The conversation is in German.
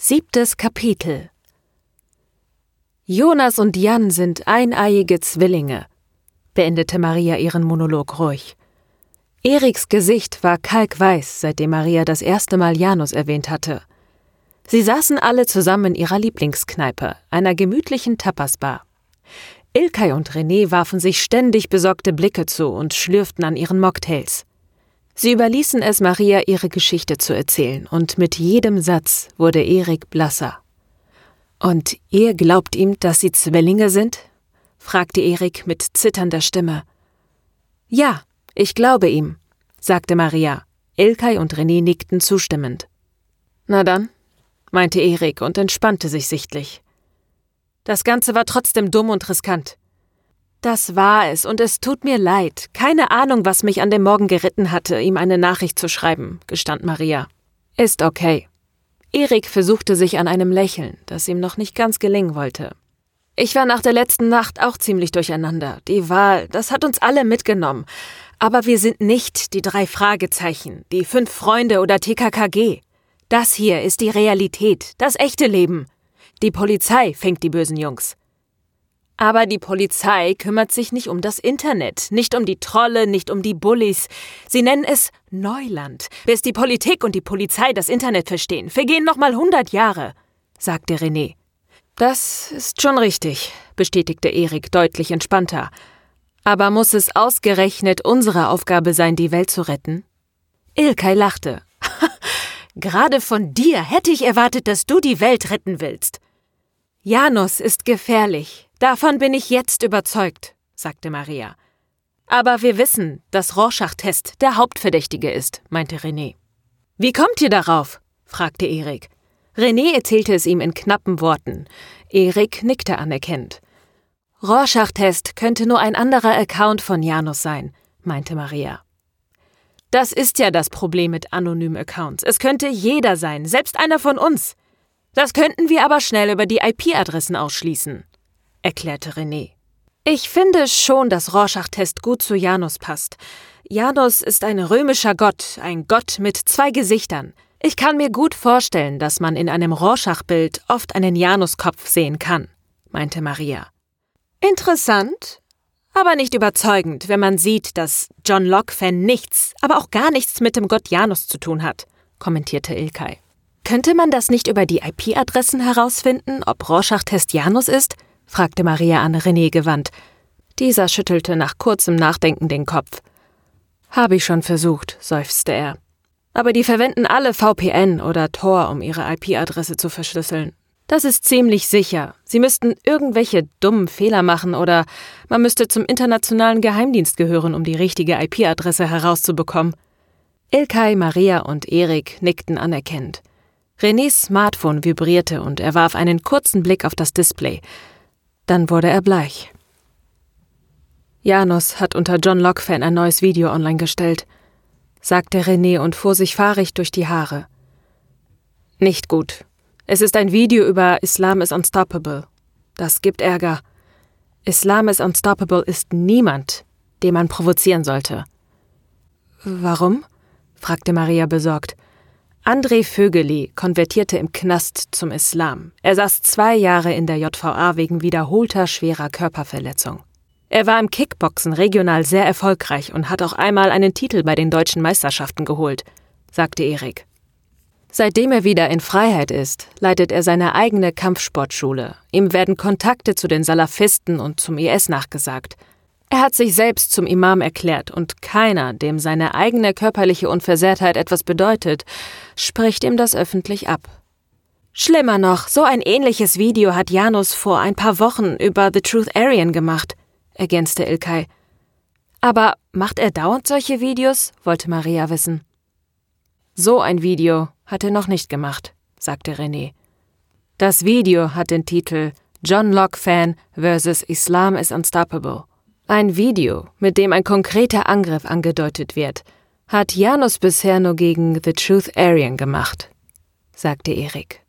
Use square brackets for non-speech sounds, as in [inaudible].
Siebtes Kapitel Jonas und Jan sind eineiige Zwillinge, beendete Maria ihren Monolog ruhig. Eriks Gesicht war kalkweiß, seitdem Maria das erste Mal Janus erwähnt hatte. Sie saßen alle zusammen in ihrer Lieblingskneipe, einer gemütlichen Tapasbar. Ilkay und René warfen sich ständig besorgte Blicke zu und schlürften an ihren Mocktails. Sie überließen es Maria, ihre Geschichte zu erzählen, und mit jedem Satz wurde Erik blasser. Und ihr glaubt ihm, dass sie Zwillinge sind? fragte Erik mit zitternder Stimme. Ja, ich glaube ihm, sagte Maria. Ilkay und René nickten zustimmend. Na dann, meinte Erik und entspannte sich sichtlich. Das Ganze war trotzdem dumm und riskant. Das war es, und es tut mir leid. Keine Ahnung, was mich an dem Morgen geritten hatte, ihm eine Nachricht zu schreiben, gestand Maria. Ist okay. Erik versuchte sich an einem Lächeln, das ihm noch nicht ganz gelingen wollte. Ich war nach der letzten Nacht auch ziemlich durcheinander. Die Wahl, das hat uns alle mitgenommen. Aber wir sind nicht die drei Fragezeichen, die fünf Freunde oder TKKG. Das hier ist die Realität, das echte Leben. Die Polizei fängt die bösen Jungs. Aber die Polizei kümmert sich nicht um das Internet, nicht um die Trolle, nicht um die Bullies. Sie nennen es Neuland. Bis die Politik und die Polizei das Internet verstehen, vergehen noch mal hundert Jahre, sagte René. Das ist schon richtig, bestätigte Erik deutlich entspannter. Aber muss es ausgerechnet unsere Aufgabe sein, die Welt zu retten? Ilkay lachte. [laughs] Gerade von dir hätte ich erwartet, dass du die Welt retten willst. Janus ist gefährlich, Davon bin ich jetzt überzeugt, sagte Maria. Aber wir wissen, dass Rorschach-Test der Hauptverdächtige ist, meinte René. Wie kommt ihr darauf? fragte Erik. René erzählte es ihm in knappen Worten. Erik nickte anerkennend. Rorschach-Test könnte nur ein anderer Account von Janus sein, meinte Maria. Das ist ja das Problem mit anonymen Accounts. Es könnte jeder sein, selbst einer von uns. Das könnten wir aber schnell über die IP-Adressen ausschließen erklärte René. Ich finde schon, dass Rorschach-Test gut zu Janus passt. Janus ist ein römischer Gott, ein Gott mit zwei Gesichtern. Ich kann mir gut vorstellen, dass man in einem Rorschach-Bild oft einen Januskopf sehen kann, meinte Maria. Interessant, aber nicht überzeugend, wenn man sieht, dass John Locke-Fan nichts, aber auch gar nichts mit dem Gott Janus zu tun hat, kommentierte Ilkay. Könnte man das nicht über die IP-Adressen herausfinden, ob Rorschach-Test Janus ist? Fragte Maria an René gewandt. Dieser schüttelte nach kurzem Nachdenken den Kopf. Habe ich schon versucht, seufzte er. Aber die verwenden alle VPN oder Tor, um ihre IP-Adresse zu verschlüsseln. Das ist ziemlich sicher. Sie müssten irgendwelche dummen Fehler machen oder man müsste zum internationalen Geheimdienst gehören, um die richtige IP-Adresse herauszubekommen. Ilkay, Maria und Erik nickten anerkennend. Renés Smartphone vibrierte und er warf einen kurzen Blick auf das Display. Dann wurde er bleich. Janus hat unter John Locke-Fan ein neues Video online gestellt, sagte René und fuhr sich fahrig durch die Haare. Nicht gut. Es ist ein Video über Islam is unstoppable. Das gibt Ärger. Islam is unstoppable ist niemand, den man provozieren sollte. Warum? fragte Maria besorgt. André Vögeli konvertierte im Knast zum Islam. Er saß zwei Jahre in der JVA wegen wiederholter schwerer Körperverletzung. Er war im Kickboxen regional sehr erfolgreich und hat auch einmal einen Titel bei den deutschen Meisterschaften geholt, sagte Erik. Seitdem er wieder in Freiheit ist, leitet er seine eigene Kampfsportschule. Ihm werden Kontakte zu den Salafisten und zum IS nachgesagt. Er hat sich selbst zum Imam erklärt und keiner, dem seine eigene körperliche Unversehrtheit etwas bedeutet, spricht ihm das öffentlich ab. Schlimmer noch, so ein ähnliches Video hat Janus vor ein paar Wochen über The Truth Aryan gemacht, ergänzte Ilkay. Aber macht er dauernd solche Videos? wollte Maria wissen. So ein Video hat er noch nicht gemacht, sagte René. Das Video hat den Titel John Locke Fan vs. Islam is Unstoppable. Ein Video, mit dem ein konkreter Angriff angedeutet wird, hat Janus bisher nur gegen The Truth Aryan gemacht, sagte Erik.